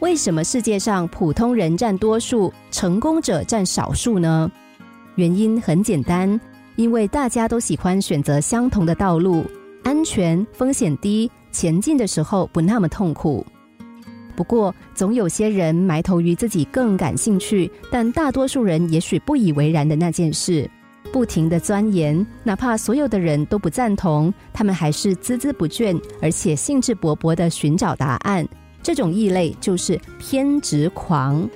为什么世界上普通人占多数，成功者占少数呢？原因很简单，因为大家都喜欢选择相同的道路，安全、风险低，前进的时候不那么痛苦。不过，总有些人埋头于自己更感兴趣，但大多数人也许不以为然的那件事，不停的钻研，哪怕所有的人都不赞同，他们还是孜孜不倦，而且兴致勃勃的寻找答案。这种异类就是偏执狂。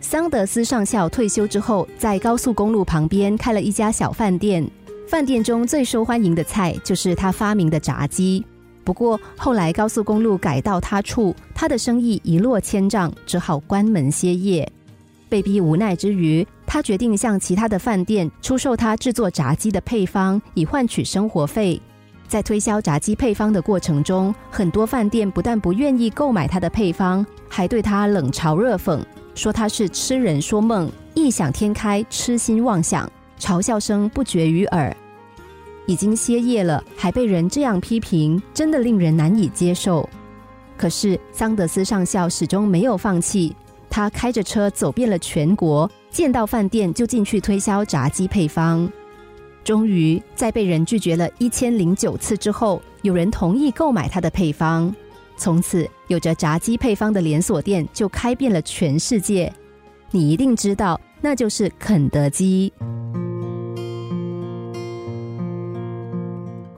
桑德斯上校退休之后，在高速公路旁边开了一家小饭店，饭店中最受欢迎的菜就是他发明的炸鸡。不过后来高速公路改道他处，他的生意一落千丈，只好关门歇业。被逼无奈之余，他决定向其他的饭店出售他制作炸鸡的配方，以换取生活费。在推销炸鸡配方的过程中，很多饭店不但不愿意购买他的配方，还对他冷嘲热讽，说他是痴人说梦、异想天开、痴心妄想，嘲笑声不绝于耳。已经歇业了，还被人这样批评，真的令人难以接受。可是桑德斯上校始终没有放弃，他开着车走遍了全国，见到饭店就进去推销炸鸡配方。终于在被人拒绝了一千零九次之后，有人同意购买他的配方。从此，有着炸鸡配方的连锁店就开遍了全世界。你一定知道，那就是肯德基。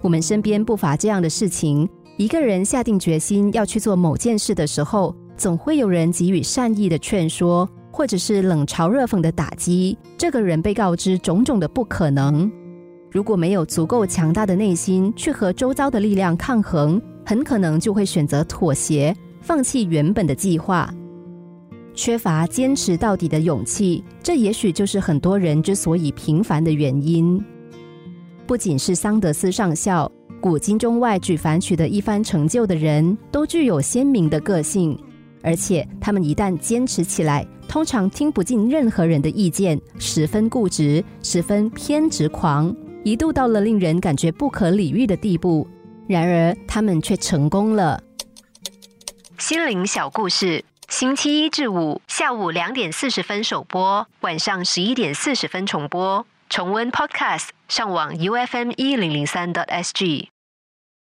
我们身边不乏这样的事情：一个人下定决心要去做某件事的时候，总会有人给予善意的劝说，或者是冷嘲热讽的打击。这个人被告知种种的不可能。如果没有足够强大的内心去和周遭的力量抗衡，很可能就会选择妥协，放弃原本的计划。缺乏坚持到底的勇气，这也许就是很多人之所以平凡的原因。不仅是桑德斯上校，古今中外举凡取得一番成就的人都具有鲜明的个性，而且他们一旦坚持起来，通常听不进任何人的意见，十分固执，十分偏执狂，一度到了令人感觉不可理喻的地步。然而，他们却成功了。心灵小故事，星期一至五下午两点四十分首播，晚上十一点四十分重播。重温 Podcast，上网 U F M 一零零三 t S G。